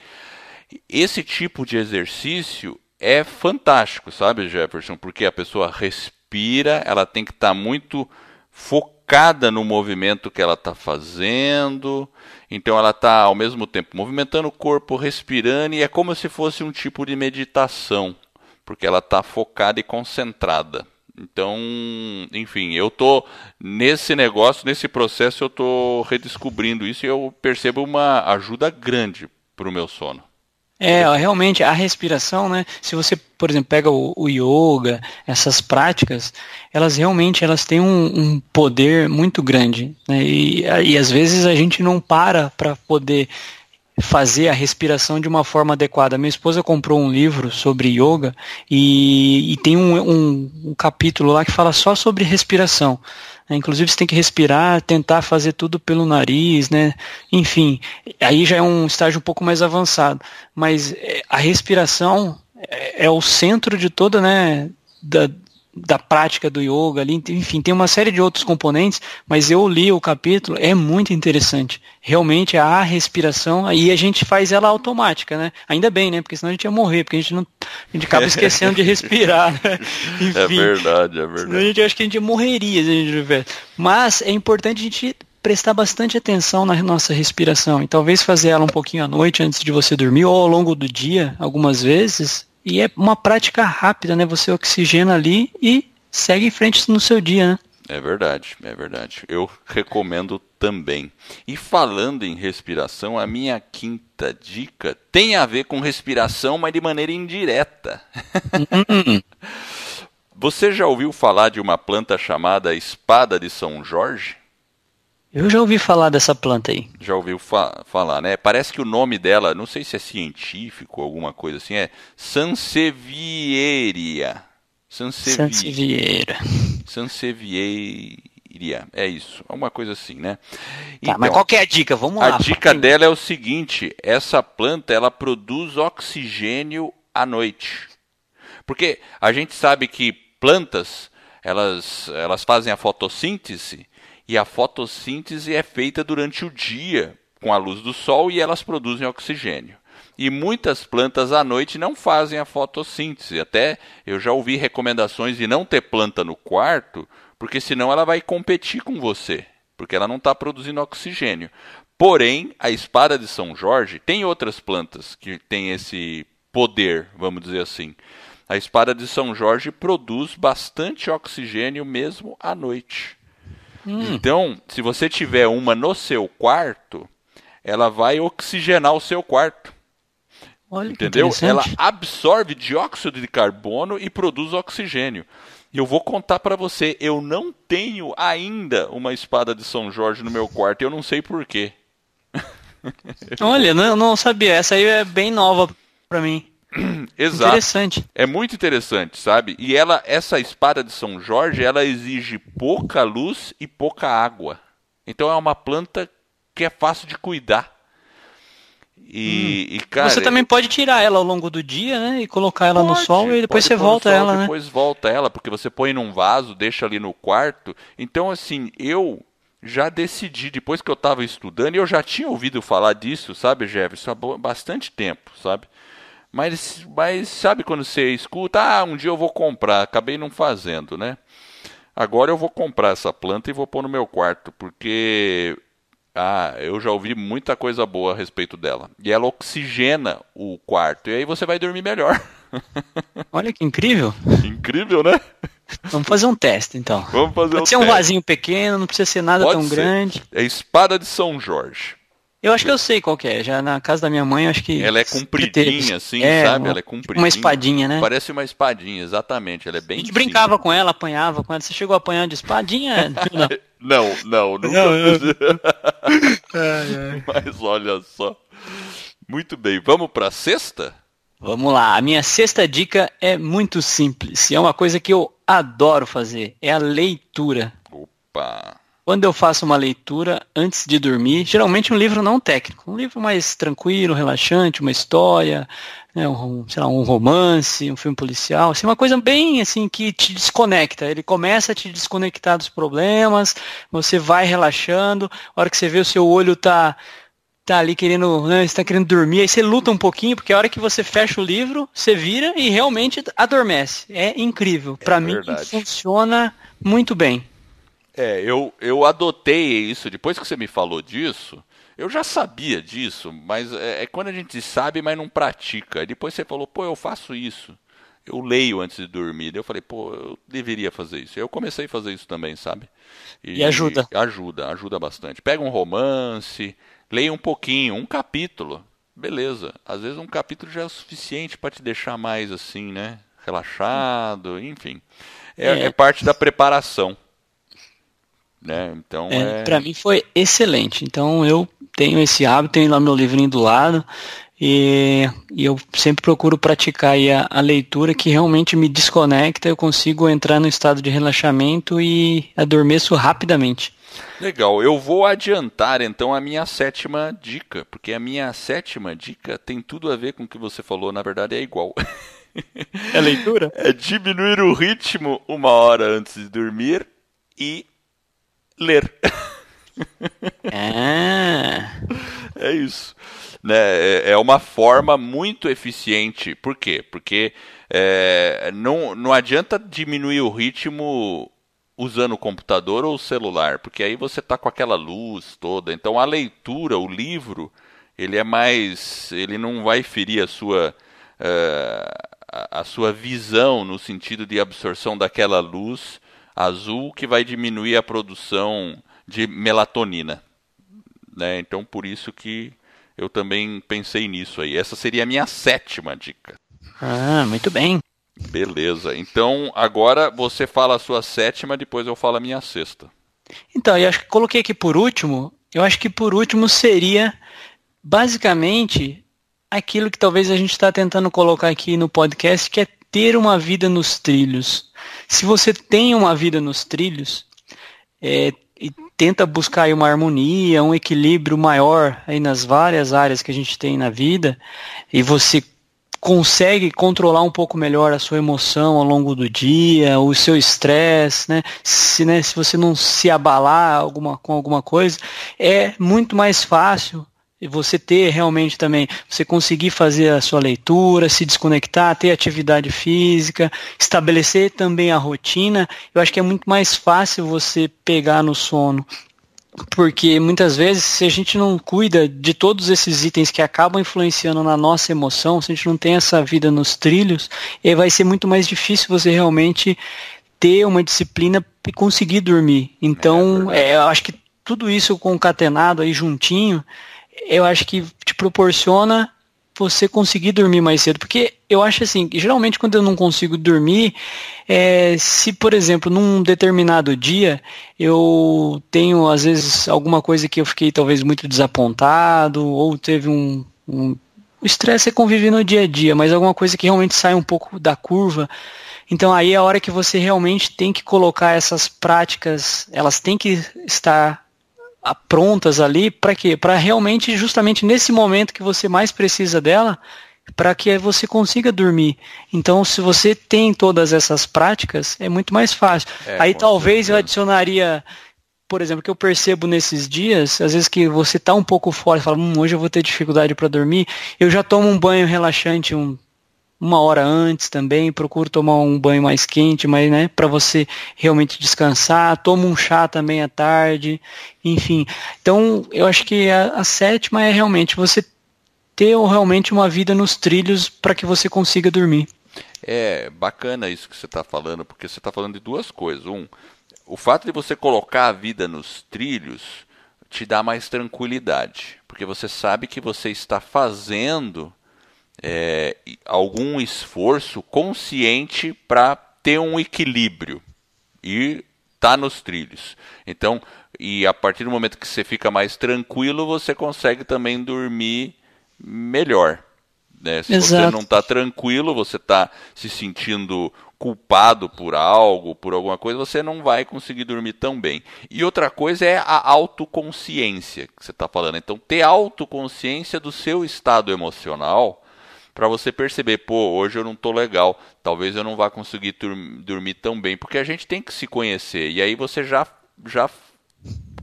Esse tipo de exercício é fantástico, sabe, Jefferson? Porque a pessoa respira, ela tem que estar muito focada no movimento que ela está fazendo. Então ela está ao mesmo tempo movimentando o corpo, respirando, e é como se fosse um tipo de meditação, porque ela está focada e concentrada. Então, enfim, eu tô nesse negócio, nesse processo, eu tô redescobrindo isso e eu percebo uma ajuda grande para o meu sono. É, realmente a respiração, né? Se você, por exemplo, pega o, o yoga, essas práticas, elas realmente elas têm um, um poder muito grande, né? E, e às vezes a gente não para para poder fazer a respiração de uma forma adequada. Minha esposa comprou um livro sobre yoga e, e tem um, um, um capítulo lá que fala só sobre respiração. né? Inclusive você tem que respirar, tentar fazer tudo pelo nariz, né? Enfim, aí já é um estágio um pouco mais avançado. Mas é, a respiração é, é o centro de toda, né? Da, da prática do yoga ali, enfim, tem uma série de outros componentes, mas eu li o capítulo, é muito interessante. Realmente a respiração, aí a gente faz ela automática, né? Ainda bem, né? Porque senão a gente ia morrer, porque a gente não a gente acaba esquecendo de respirar, né? Enfim, É verdade, é senão a verdade. gente acha que a gente morreria se a gente tivesse. Mas é importante a gente prestar bastante atenção na nossa respiração e talvez fazer ela um pouquinho à noite antes de você dormir ou ao longo do dia, algumas vezes. E é uma prática rápida, né? Você oxigena ali e segue em frente no seu dia, né? É verdade, é verdade. Eu recomendo também. E falando em respiração, a minha quinta dica tem a ver com respiração, mas de maneira indireta. Você já ouviu falar de uma planta chamada espada de São Jorge? Eu já ouvi falar dessa planta aí. Já ouviu fa falar, né? Parece que o nome dela, não sei se é científico ou alguma coisa assim, é Sansevieria. Sansevi Sansevieria. Sansevieria. É isso, alguma coisa assim, né? Tá, mas qual que é a dica? Vamos a lá. dica dela é o seguinte: essa planta ela produz oxigênio à noite. Porque a gente sabe que plantas elas, elas fazem a fotossíntese e a fotossíntese é feita durante o dia com a luz do sol e elas produzem oxigênio. E muitas plantas à noite não fazem a fotossíntese. Até eu já ouvi recomendações de não ter planta no quarto, porque senão ela vai competir com você, porque ela não está produzindo oxigênio. Porém, a espada de São Jorge tem outras plantas que têm esse poder, vamos dizer assim. A espada de São Jorge produz bastante oxigênio mesmo à noite. Então, se você tiver uma no seu quarto, ela vai oxigenar o seu quarto. Olha que Entendeu? Ela absorve dióxido de carbono e produz oxigênio. E eu vou contar para você, eu não tenho ainda uma espada de São Jorge no meu quarto, eu não sei porquê. Olha, não, não sabia. Essa aí é bem nova pra mim. Exato. Interessante. É muito interessante, sabe? E ela, essa espada de São Jorge, ela exige pouca luz e pouca água. Então é uma planta que é fácil de cuidar. E, e, cara, Hum. você também pode tirar ela ao longo do dia, né? E colocar ela no Pode, sol e depois você no volta sol, ela, né? Depois volta ela, porque você põe num vaso, deixa ali no quarto. Então, assim, eu já decidi, depois que eu estava estudando, e eu já tinha ouvido falar disso, sabe, Jefferson, há bastante tempo, sabe? Mas, mas sabe quando você escuta, ah, um dia eu vou comprar, acabei não fazendo, né? Agora eu vou comprar essa planta e vou pôr no meu quarto, porque ah, eu já ouvi muita coisa boa a respeito dela. E ela oxigena o quarto, e aí você vai dormir melhor. Olha que incrível. Incrível, né? Vamos fazer um teste, então. Vamos fazer Pode um ser um teste. vasinho pequeno, não precisa ser nada Pode tão ser. grande. É espada de São Jorge. Eu acho que eu sei qual que é. Já na casa da minha mãe, eu acho que. Ela é compridinha, assim, É, sabe? uma- Ela é compridinha. Uma espadinha, né? Parece uma espadinha, exatamente. Ela é A bem. gente brincava com ela, apanhava com ela. Você chegou apanhando de espadinha? Não. Não, não, nunca Não, fiz. Mas olha só. Muito bem, vamos para sexta? Vamos lá, a minha sexta dica é muito simples. e É uma coisa que eu adoro fazer. É a leitura. Opa. Quando eu faço uma leitura antes de dormir, geralmente um livro não técnico, um livro mais tranquilo, relaxante, uma história, né, um, sei lá, um romance, um filme policial, assim, uma coisa bem assim que te desconecta. Ele começa a te desconectar dos problemas, você vai relaxando, a hora que você vê o seu olho tá tá ali querendo, né, está querendo dormir, aí você luta um pouquinho, porque a hora que você fecha o livro, você vira e realmente adormece. É incrível. Para mim funciona muito bem. É, eu, eu adotei isso, depois que você me falou disso, eu já sabia disso, mas é, é quando a gente sabe, mas não pratica. Aí Depois você falou, pô, eu faço isso. Eu leio antes de dormir. Daí Eu falei, pô, eu deveria fazer isso. Eu comecei a fazer isso também, sabe? E ajuda. Ajuda, ajuda bastante. Pega um romance, leia um pouquinho, um capítulo. Beleza. Às vezes um capítulo já é o suficiente para te deixar mais assim, né? Relaxado, enfim. É, É. é parte da preparação. Né? Então É, é, Para mim foi excelente. Então eu tenho esse hábito, tenho lá meu livrinho do lado e, e eu sempre procuro praticar a, a leitura que realmente me desconecta. Eu consigo entrar no estado de relaxamento e adormeço rapidamente. legal. Eu vou adiantar então a minha sétima dica, porque a minha sétima dica tem tudo a ver com o que você falou, na verdade é igual. É leitura? É diminuir o ritmo uma hora antes de dormir e ler. É. É isso. Né? É- É uma forma muito eficiente. Por quê? Porque é, não, não adianta diminuir o ritmo usando o computador ou o celular, porque aí você está com aquela luz toda. Então a leitura, o livro, ele é mais. ele não vai ferir a sua. a- a sua visão no sentido de absorção daquela luz azul que vai diminuir a produção de melatonina né? Então por isso que eu também pensei nisso aí. Essa seria a minha sétima dica. Ah, muito bem. Beleza. Então agora você fala a sua sétima, depois eu falo a minha sexta. Então, eu acho que coloquei aqui por último, eu acho que por último seria basicamente aquilo que talvez a gente está tentando colocar aqui no podcast, que é ter uma vida nos trilhos. Se você tem uma vida nos trilhos, é, e tenta buscar uma harmonia, um equilíbrio maior aí nas várias áreas que a gente tem na vida, e você consegue controlar um pouco melhor a sua emoção ao longo do dia, o seu estresse, né? Se, né, se você não se abalar alguma, com alguma coisa, é muito mais fácil você ter realmente também, você conseguir fazer a sua leitura, se desconectar, ter atividade física, estabelecer também a rotina. Eu acho que é muito mais fácil você pegar no sono porque muitas vezes, se a gente não cuida de todos esses itens que acabam influenciando na nossa emoção, se a gente não tem essa vida nos trilhos, eh, vai ser muito mais difícil você realmente ter uma disciplina e conseguir dormir. Então, é, eu acho que tudo isso concatenado aí juntinho, eu acho que te proporciona você conseguir dormir mais cedo. Porque eu acho assim, geralmente quando eu não consigo dormir, é, se, por exemplo, num determinado dia eu tenho, às vezes, alguma coisa que eu fiquei talvez muito desapontado, ou teve um. um o estresse é conviver no dia a dia, mas alguma coisa que realmente sai um pouco da curva. Então aí é a hora que você realmente tem que colocar essas práticas, elas têm que estar prontas ali para quê? Para realmente justamente nesse momento que você mais precisa dela, para que você consiga dormir. Então, se você tem todas essas práticas, é muito mais fácil. É, Aí talvez eu certeza. adicionaria, por exemplo, que eu percebo nesses dias, às vezes que você tá um pouco fora, e fala, hum, hoje eu vou ter dificuldade para dormir, eu já tomo um banho relaxante um uma hora antes também, procuro tomar um banho mais quente, mas né, para você realmente descansar, toma um chá também à tarde, enfim. Então, eu acho que a, a sétima é realmente você ter realmente uma vida nos trilhos para que você consiga dormir. É bacana isso que você está falando, porque você está falando de duas coisas. Um, o fato de você colocar a vida nos trilhos te dá mais tranquilidade, porque você sabe que você está fazendo é, algum esforço consciente para ter um equilíbrio e tá nos trilhos. Então, e a partir do momento que você fica mais tranquilo, você consegue também dormir melhor. Né? Se Exato. você não está tranquilo, você está se sentindo culpado por algo, por alguma coisa, você não vai conseguir dormir tão bem. E outra coisa é a autoconsciência que você está falando. Então, ter autoconsciência do seu estado emocional para você perceber, pô, hoje eu não estou legal, talvez eu não vá conseguir dormir tão bem, porque a gente tem que se conhecer. E aí você já já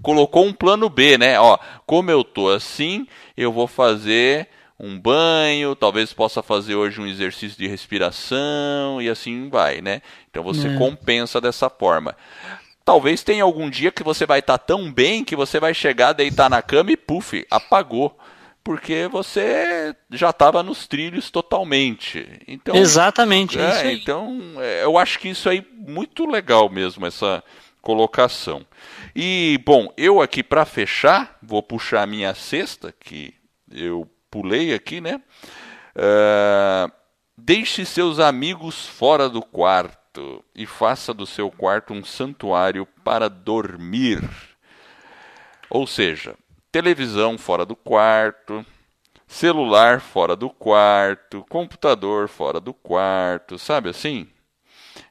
colocou um plano B, né? Ó, como eu tô assim, eu vou fazer um banho, talvez possa fazer hoje um exercício de respiração e assim vai, né? Então você é. compensa dessa forma. Talvez tenha algum dia que você vai estar tá tão bem que você vai chegar, deitar na cama e puf, apagou. Porque você já estava nos trilhos totalmente. Então, Exatamente. É, então, é, eu acho que isso aí muito legal mesmo, essa colocação. E, bom, eu aqui para fechar, vou puxar a minha cesta, que eu pulei aqui, né? Uh, deixe seus amigos fora do quarto e faça do seu quarto um santuário para dormir. Ou seja, televisão fora do quarto, celular fora do quarto, computador fora do quarto, sabe assim?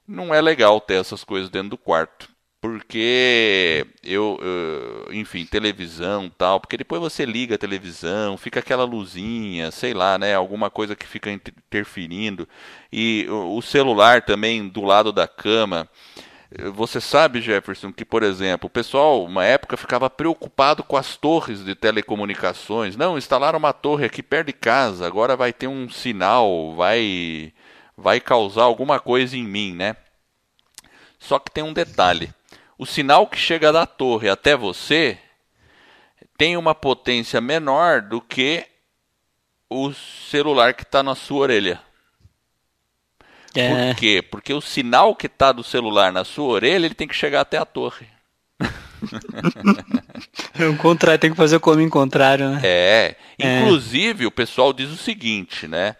Não é legal ter essas coisas dentro do quarto porque eu, eu, enfim, televisão tal, porque depois você liga a televisão, fica aquela luzinha, sei lá, né, alguma coisa que fica interferindo, e o celular também do lado da cama. Você sabe, Jefferson, que, por exemplo, o pessoal, uma época, ficava preocupado com as torres de telecomunicações. Não, instalaram uma torre aqui perto de casa, agora vai ter um sinal, vai, vai causar alguma coisa em mim, né? Só que tem um detalhe o sinal que chega da torre até você tem uma potência menor do que o celular que está na sua orelha. É. Por quê? Porque o sinal que está do celular na sua orelha ele tem que chegar até a torre. o contrário, tem que fazer o caminho contrário, né? É. Inclusive, é. o pessoal diz o seguinte, né?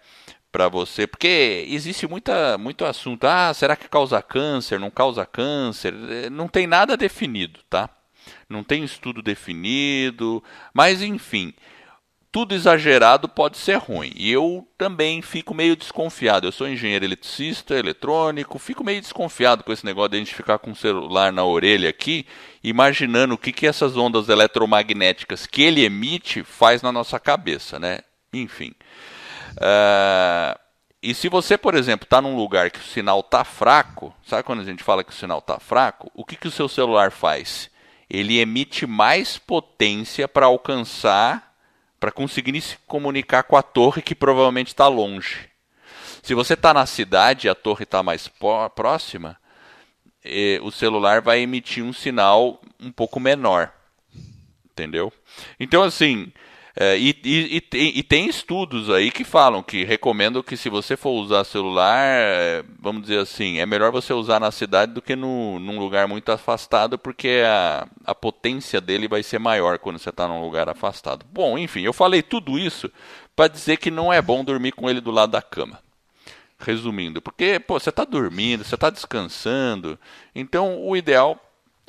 para você, porque existe muita, muito assunto. Ah, será que causa câncer? Não causa câncer? É, não tem nada definido, tá? Não tem estudo definido, mas enfim, tudo exagerado pode ser ruim. E eu também fico meio desconfiado. Eu sou engenheiro eletricista, eletrônico, fico meio desconfiado com esse negócio de a gente ficar com o celular na orelha aqui, imaginando o que, que essas ondas eletromagnéticas que ele emite faz na nossa cabeça, né? Enfim. Uh, e se você, por exemplo, está num lugar que o sinal está fraco, sabe quando a gente fala que o sinal está fraco? O que, que o seu celular faz? Ele emite mais potência para alcançar, para conseguir se comunicar com a torre que provavelmente está longe. Se você está na cidade e a torre está mais próxima, eh, o celular vai emitir um sinal um pouco menor. Entendeu? Então, assim, é, e, e, e, tem estudos aí que falam que recomendam que se você for usar celular, é, vamos dizer assim, é melhor você usar na cidade do que no, num lugar muito afastado, porque a, a potência dele vai ser maior quando você está num lugar afastado. Bom, enfim, eu falei tudo isso para dizer que não é bom dormir com ele do lado da cama. Resumindo, porque pô, você está dormindo, você está descansando, então o ideal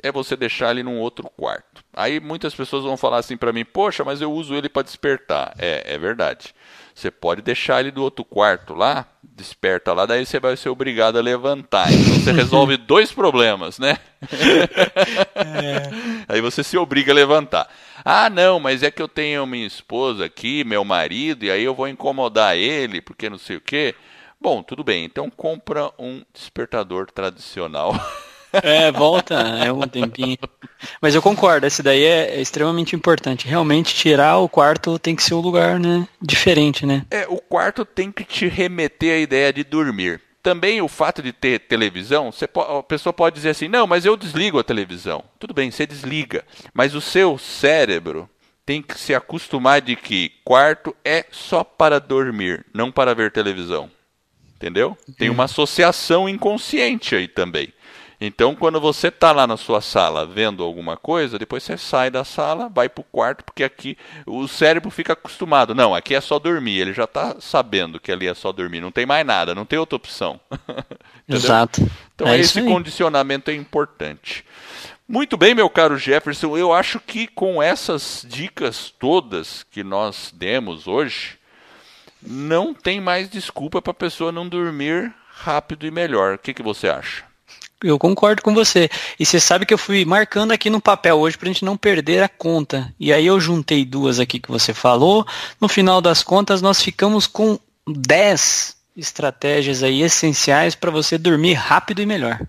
é você deixar ele num outro quarto. Aí muitas pessoas vão falar assim para mim: "Poxa, mas eu uso ele para despertar". É, é verdade. Você pode deixar ele do outro quarto lá, desperta lá, daí você vai ser obrigado a levantar. Então você resolve dois problemas, né? É. Aí você se obriga a levantar. Ah, não, mas é que eu tenho minha esposa aqui, meu marido, e aí eu vou incomodar ele, porque não sei o quê. Bom, tudo bem. Então compra um despertador tradicional. É, volta, é um tempinho. Mas eu concordo, esse daí é, é, extremamente importante. Realmente tirar o quarto tem que ser um lugar, né, diferente, né? É, o quarto tem que te remeter à ideia de dormir. Também o fato de ter televisão, você, a pessoa pode dizer assim, não, mas eu desligo a televisão. Tudo bem, você desliga. Mas o seu cérebro tem que se acostumar de que quarto é só para dormir, não para ver televisão. Entendeu? Tem uma associação inconsciente aí também. Então, quando você está lá na sua sala vendo alguma coisa, depois você sai da sala, vai para o quarto, porque aqui o cérebro fica acostumado. Não, aqui é só dormir. Ele já está sabendo que ali é só dormir. Não tem mais nada, não tem outra opção. Exato. Então, é esse condicionamento é importante. Muito bem, meu caro Jefferson. Eu acho que com essas dicas todas que nós demos hoje, não tem mais desculpa para a pessoa não dormir rápido e melhor. O que, que você acha? Eu concordo com você. E você sabe que eu fui marcando aqui no papel hoje para a gente não perder a conta. E aí eu juntei duas aqui que você falou. No final das contas, nós ficamos com 10 estratégias aí essenciais para você dormir rápido e melhor.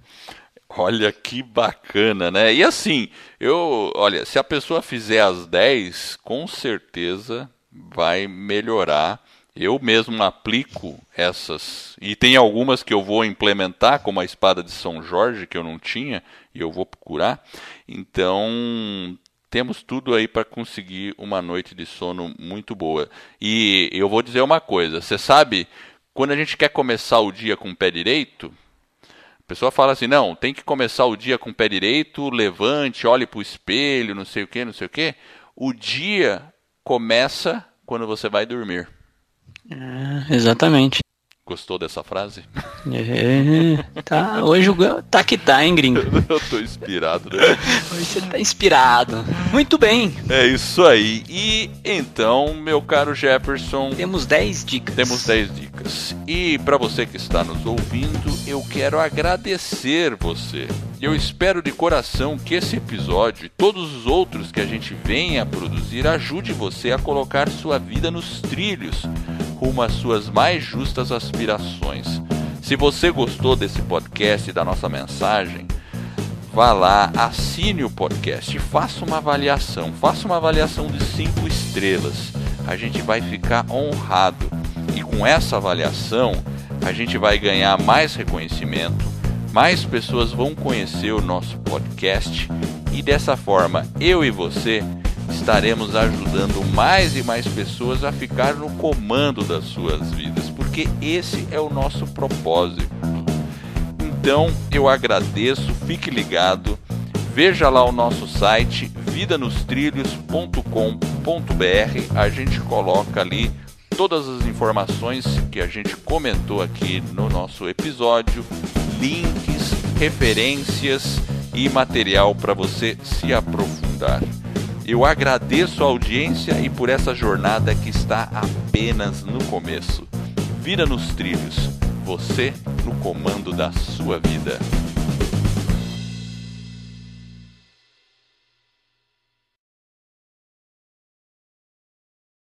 Olha que bacana, né? E assim, eu, olha, se a pessoa fizer as 10, com certeza vai melhorar eu mesmo aplico essas, e tem algumas que eu vou implementar, como a espada de São Jorge, que eu não tinha, e eu vou procurar. Então, temos tudo aí para conseguir uma noite de sono muito boa. E eu vou dizer uma coisa: você sabe, quando a gente quer começar o dia com o pé direito, a pessoa fala assim: não, tem que começar o dia com o pé direito, levante, olhe para o espelho, não sei o que, não sei o que. O dia começa quando você vai dormir. É, exatamente. Gostou dessa frase? É, tá, hoje o tá que tá, hein, gringo? Eu tô inspirado, né? Hoje você tá inspirado. Muito bem. É isso aí. E então, meu caro Jefferson. Temos 10 dicas. Temos 10 dicas. E para você que está nos ouvindo, eu quero agradecer você. Eu espero de coração que esse episódio e todos os outros que a gente venha a produzir ajude você a colocar sua vida nos trilhos rumo às suas mais justas aspirações. Se você gostou desse podcast e da nossa mensagem, vá lá, assine o podcast, faça uma avaliação, faça uma avaliação de cinco estrelas. A gente vai ficar honrado e com essa avaliação a gente vai ganhar mais reconhecimento, mais pessoas vão conhecer o nosso podcast e dessa forma eu e você estaremos ajudando mais e mais pessoas a ficar no comando das suas vidas, porque esse é o nosso propósito. Então eu agradeço, fique ligado, veja lá o nosso site vidanostrilhos.com.br, a gente coloca ali todas as informações que a gente comentou aqui no nosso episódio, links, referências e material para você se aprofundar. Eu agradeço a audiência e por essa jornada que está apenas no começo. Vira nos trilhos, você no comando da sua vida.